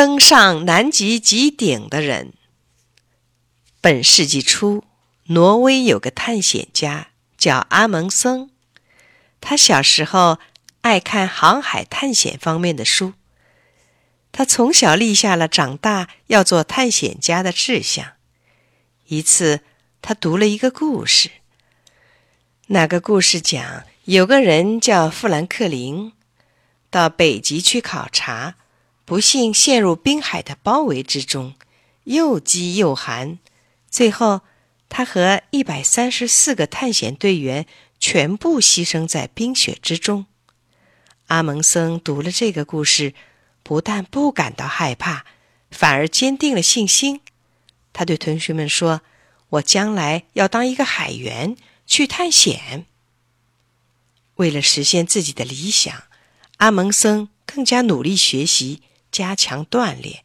登上南极极顶的人。本世纪初，挪威有个探险家叫阿蒙森，他小时候爱看航海探险方面的书。他从小立下了长大要做探险家的志向。一次，他读了一个故事。那个故事讲，有个人叫富兰克林，到北极去考察，不幸陷入冰海的包围之中，又饥又寒，最后他和一百三十四个探险队员全部牺牲在冰雪之中。阿蒙森读了这个故事。不但不感到害怕，反而坚定了信心。他对同学们说：“我将来要当一个海员，去探险。”为了实现自己的理想，阿蒙森更加努力学习，加强锻炼。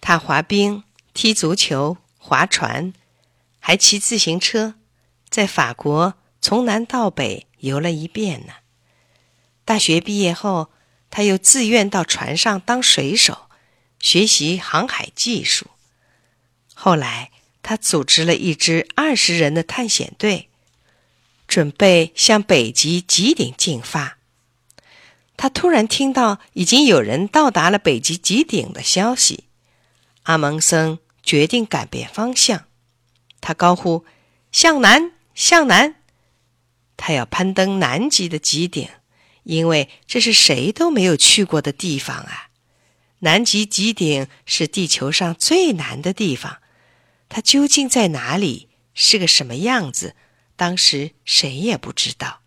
他滑冰、踢足球、划船，还骑自行车，在法国从南到北游了一遍呢。大学毕业后。他又自愿到船上当水手，学习航海技术。后来，他组织了一支二十人的探险队，准备向北极极顶进发。他突然听到已经有人到达了北极极顶的消息，阿蒙森决定改变方向。他高呼：“向南，向南！”他要攀登南极的极顶。因为这是谁都没有去过的地方啊！南极极顶是地球上最南的地方，它究竟在哪里？是个什么样子？当时谁也不知道。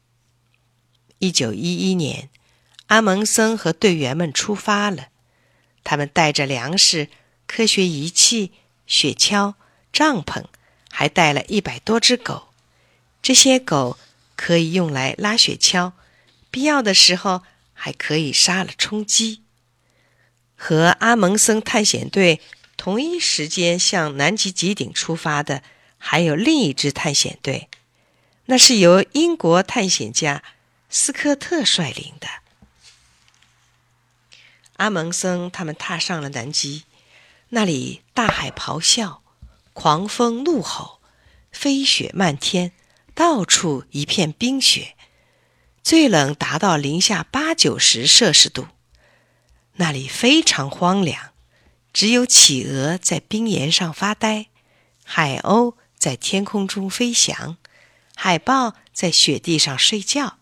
一九一一年，阿蒙森和队员们出发了，他们带着粮食、科学仪器、雪橇、帐篷，还带了一百多只狗。这些狗可以用来拉雪橇。必要的时候还可以杀了充饥。和阿蒙森探险队同一时间向南极极顶出发的，还有另一支探险队，那是由英国探险家斯科特率领的。阿蒙森他们踏上了南极，那里大海咆哮，狂风怒吼，飞雪漫天，到处一片冰雪。最冷达到零下八九十摄氏度，那里非常荒凉，只有企鹅在冰岩上发呆，海鸥在天空中飞翔，海豹在雪地上睡觉，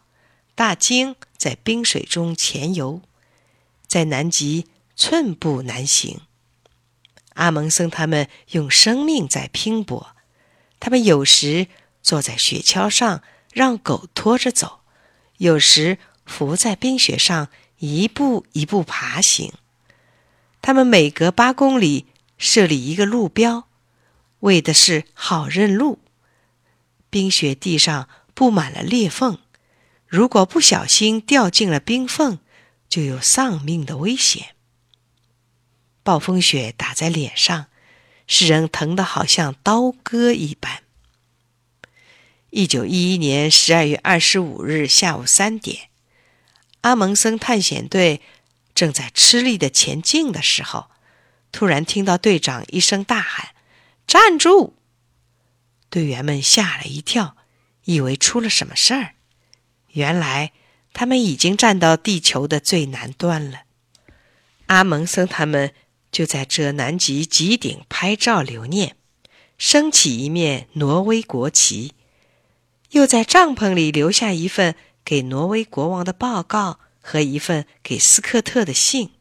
大鲸在冰水中潜游，在南极寸步难行。阿蒙森他们用生命在拼搏，他们有时坐在雪橇上，让狗拖着走。有时伏在冰雪上，一步一步爬行。他们每隔八公里设立一个路标，为的是好认路。冰雪地上布满了裂缝，如果不小心掉进了冰缝，就有丧命的危险。暴风雪打在脸上，使人疼得好像刀割一般。一九一一年十二月二十五日下午三点，阿蒙森探险队正在吃力的前进的时候，突然听到队长一声大喊：“站住！”队员们吓了一跳，以为出了什么事儿。原来他们已经站到地球的最南端了。阿蒙森他们就在这南极极顶拍照留念，升起一面挪威国旗。又在帐篷里留下一份给挪威国王的报告和一份给斯科特的信。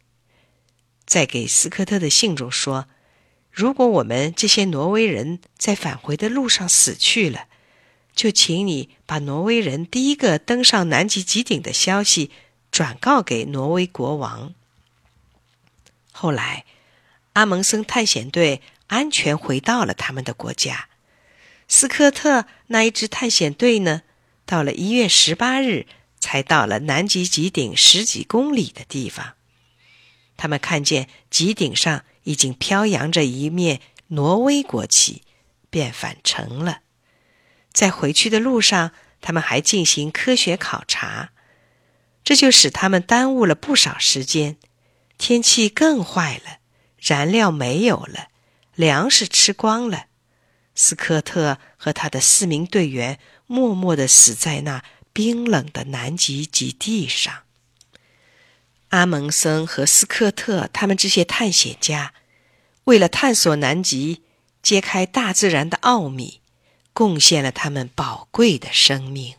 在给斯科特的信中说：“如果我们这些挪威人在返回的路上死去了，就请你把挪威人第一个登上南极极顶的消息转告给挪威国王。”后来，阿蒙森探险队安全回到了他们的国家。斯科特那一支探险队呢，到了一月十八日，才到了南极极顶十几公里的地方。他们看见极顶上已经飘扬着一面挪威国旗，便返程了。在回去的路上，他们还进行科学考察，这就使他们耽误了不少时间。天气更坏了，燃料没有了，粮食吃光了。斯科特和他的四名队员默默地死在那冰冷的南极极地上。阿蒙森和斯科特他们这些探险家，为了探索南极，揭开大自然的奥秘，贡献了他们宝贵的生命。